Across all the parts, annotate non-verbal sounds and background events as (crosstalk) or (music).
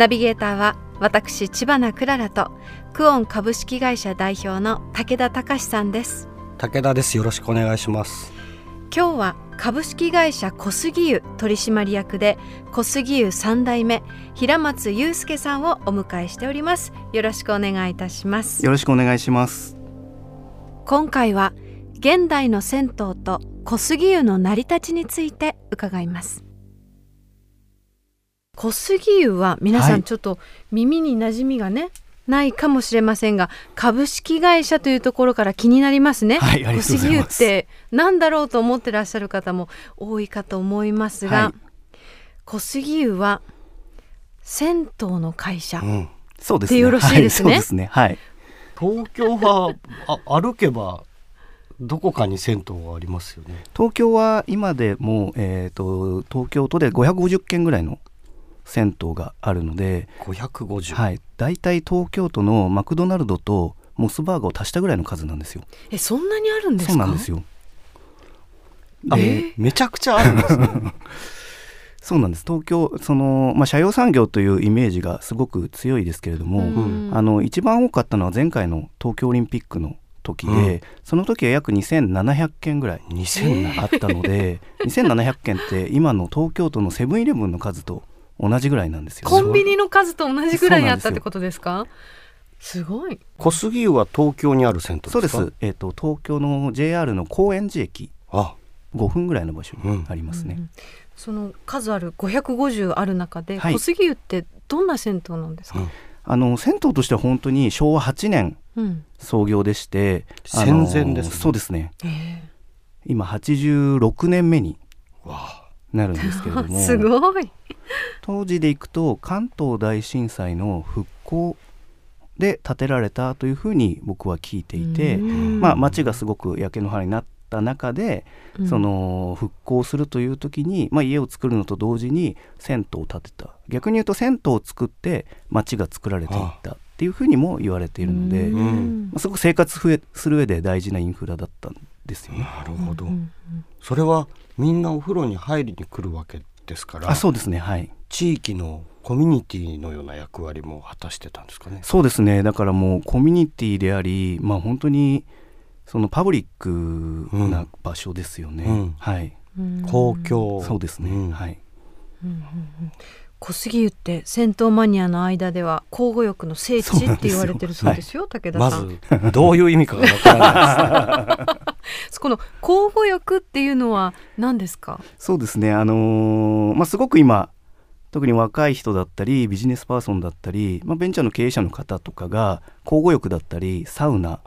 ナビゲーターは私千葉なクララとクオン株式会社代表の武田隆さんです。武田です。よろしくお願いします。今日は株式会社小杉湯取締役で小杉湯三代目平松祐介さんをお迎えしております。よろしくお願いいたします。よろしくお願いします。今回は現代の銭湯と小杉湯の成り立ちについて伺います小杉湯は皆さはい。んちょっと耳に馴染みがね、ないかもしれませんが株式会社というところから気になりますね、はい小杉湯って何だろうと思ってらっしゃる方も多いかと思いますが、はい。小杉湯は銭湯の会社、うん。そうですね。でよろしいですね。はい、そうですね。はい。東京はあ歩けばどこかに銭湯がありますよね。東京は今でもえっ、と東京都で550軒ぐらいの銭湯があるので、550、はい。大体東京都のマクドナルドとモスバーガーを足したぐらいの数なんですよ。えそんなにあるんですか？そうなんですよ。あでめちゃくちゃあるんですね。(laughs) そうなんです。東京その、まあ、社用産業というイメージがすごく強いですけれども、うん。あの一番多かったのは前回の東京オリンピックの時で、うん。その時は約2700件ぐらい2007あったので、2700件って今の東京都のセブンイレブンの数と同じぐらいなんですよ、コンビニの数と同じぐらいあったってことですか？すごい。小杉湯は東京にある銭湯ですか？そうです、えー、と東京の JR の高円寺駅。あ。5分ぐらいの場所にありますね、うんその数ある550ある中で、はい。小杉湯ってどんな銭湯なんですか、あの銭湯としては本当に昭和8年うん。創業でして戦前ですね。そうですね。え今86年目にわあなるんですけれども。ー (laughs) すごい。当時でいくと関東大震災の復興で建てられたというふうに僕は聞いていて、うん。まあ、町がすごく焼け野原になった中で、うん。その復興するという時に、まあ、家を作るのと同時に銭湯を建てた。逆に言うと銭湯を作って町が作られていったっていうふうにも言われているので、うまんあ、すごく生活する上で大事なインフラだったんですよね。なるほど、うんそれはみんなお風呂に入りに来るわけですからあそうですね。はい。地域のコミュニティのような役割も果たしてたんですかね？そうですね。だからもうコミュニティでありまあ本当にそのパブリックな場所ですよね、うん。はい。うん。公共。そうですね、ん。はい小杉湯って銭湯マニアの間では交互浴の聖地って言われてるそうですよ武田まさん、ずどういう意味かがわからないです。(laughs) この交互浴っていうのは何ですか？そうですね。あのーまあすごく今特に若い人だったりビジネスパーソンだったり、まあ、ベンチャーの経営者の方とかが交互浴だったりサウナ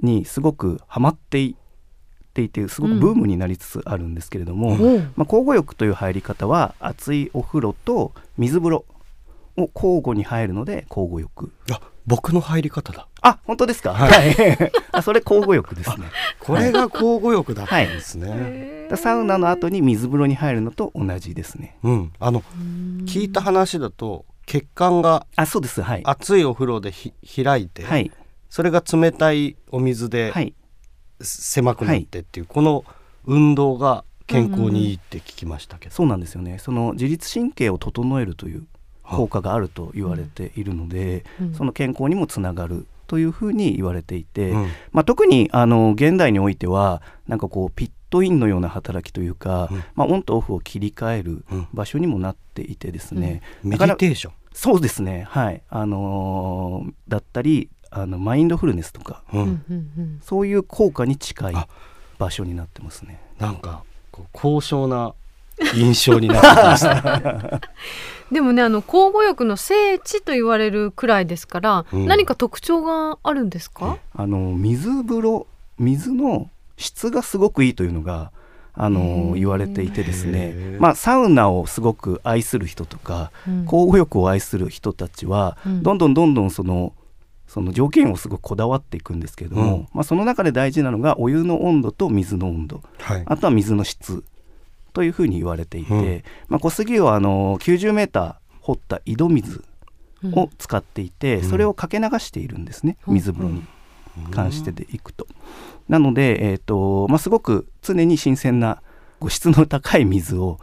にすごくハマっていっていてすごくブームになりつつあるんですけれども、おう。まあ、交互浴という入り方は熱いお風呂と水風呂を交互に入るので交互浴あ僕の入り方だ。あ本当ですか？はい。(laughs) あそれ交互浴ですね。これが交互浴だったんですね、へー。だサウナの後に水風呂に入るのと同じですね。うん。あの聞いた話だと血管があそうです。はい。熱いお風呂でひ開いて、はい。それが冷たいお水ではい狭くなってっていう、この運動が健康にいいって聞きましたけど、そうなんですよね。その自律神経を整えるという効果があると言われているので、うんその健康にもつながるというふうに言われていて、うん。まあ、特にあの現代においてはなんかこうピットインのような働きというか、うん。まあ、オンとオフを切り替えるうん。場所にもなっていてですね、メデだからィテーション。そうですね。はい。あのーだったりあのマインドフルネスとかうん。そういう効果に近いあ場所になってますね。なんかこう高尚な印象になってきました。(laughs) でもねあの交互浴の聖地と言われるくらいですから、うん。何か特徴があるんですか、あの水風呂水の質がすごくいいというのがあの言われていてですへねーまあサウナをすごく愛する人とかうん。交互浴を愛する人たちは、うん。どんどんどんどんそのその条件をすごくこだわっていくんですけれども、うん。まあ、その中で大事なのがお湯の温度と水の温度。はい。あとは水の質。というふうに言われていて、うん。まあ、小杉湯はあの90メーター掘った井戸水を使っていて、うん。それをかけ流しているんですね、うん。水風呂に関してでいくと。なので、えーとまあ、すごく常に新鮮なご質の高い水を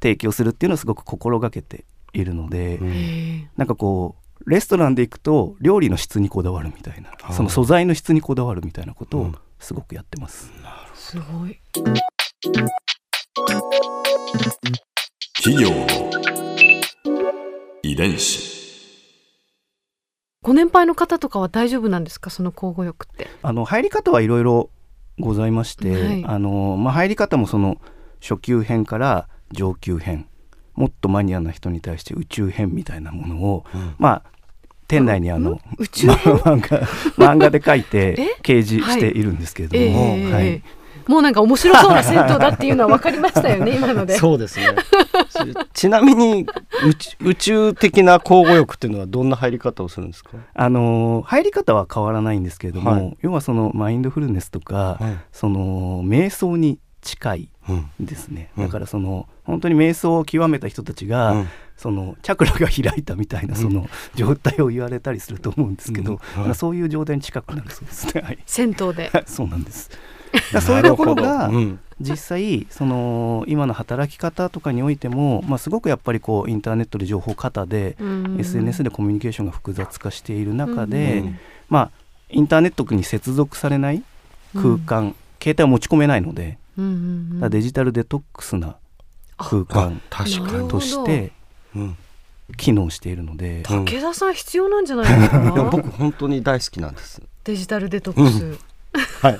提供するっていうのをすごく心がけているので、うん。へなんかこうレストランで行くと料理の質にこだわるみたいなその素材の質にこだわるみたいなことをうん。すごくやってます。ーすごい。企業の遺伝子。ご年配の方とかは大丈夫なんですか？その交互浴って。あの入り方はいろいろございまして、はい。あのまあ、入り方もその初級編から上級編もっとマニアな人に対して宇宙編みたいなものを、うん。まあ店内にあの、宇宙ま (laughs) 漫画漫画で書いて (laughs) え？掲示しているんですけれどえも、えはい、もうなんか面白そうな銭湯だっていうのは分かりましたよね (laughs) 今ので。そうですね。ちなみに宇宙宇宙的な交互浴っていうのはどんな入り方をするんですか、あの入り方は変わらないんですけれども、はい。要はそのマインドフルネスとか、はい。その瞑想に近いうん。ですね、うん。だからその本当に瞑想を極めた人たちが、うん。そのチャクラが開いたみたいなその状態を言われたりすると思うんですけど、うん。はそういう状態に近くなるそうですね。はい、銭湯で。(laughs) そうなんです。だからそういうところなが実際その今の働き方とかにおいても、まあ、すごくやっぱりこうインターネットで情報過多で、SNS でコミュニケーションが複雑化している中で、うん。まあインターネットに接続されない空間、携帯を持ち込めないので、うんうんデジタルデトックスな空間としてうん機能しているので、うん。武田さん必要なんじゃないですいやか僕本当に大好きなんです。デジタルデトックス、はい。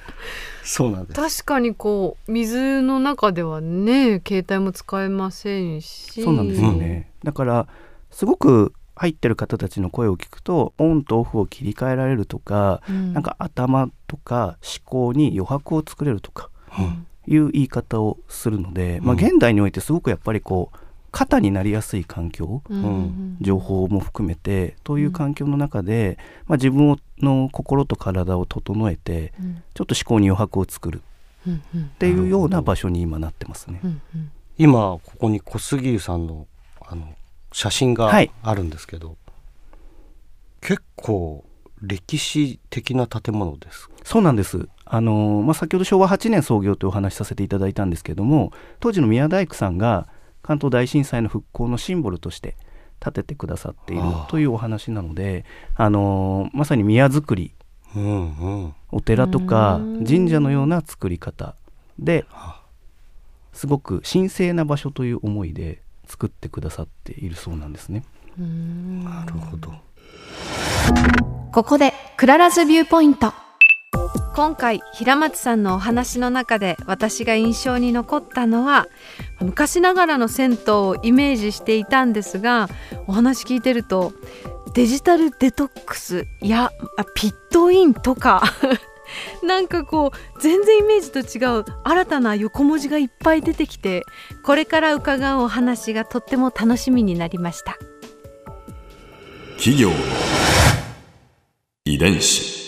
(laughs) そうなんです。確かにこう水の中ではね携帯も使えませんし。そうなんですよね、だからすごく入ってる方たちの声を聞くとオンとオフを切り替えられるとか、うん。なんか頭とか思考に余白を作れるとかうんいう言い方をするので、まあ、うん現代においてすごくやっぱりこう肩になりやすい環境うん。うん。情報も含めてという環境の中で、まあ、自分の心と体を整えてうん。ちょっと思考に余白を作る。っていうような場所に今なってますね。うんうん。今ここに小杉湯さんのあの写真がはい。あるんですけど、結構歴史的な建物ですそうなんです。あのまあ、先ほど昭和8年創業というお話しさせていただいたんですけども当時の宮大工さんが関東大震災の復興のシンボルとして建ててくださっているというお話なので、あのまさに宮造り。うんうん。お寺とかうん。神社のような作り方であ。すごく神聖な場所という思いで作ってくださっているそうなんですね。うん。なるほど。ここで Clara's viewpoint今回平松さんのお話の中で私が印象に残ったのは昔ながらの銭湯をイメージしていたんですがお話聞いてるとデジタルデトックスやピットインとか (laughs) なんかこう全然イメージと違う新たな横文字がいっぱい出てきてこれから伺うお話がとっても楽しみになりました。企業遺伝子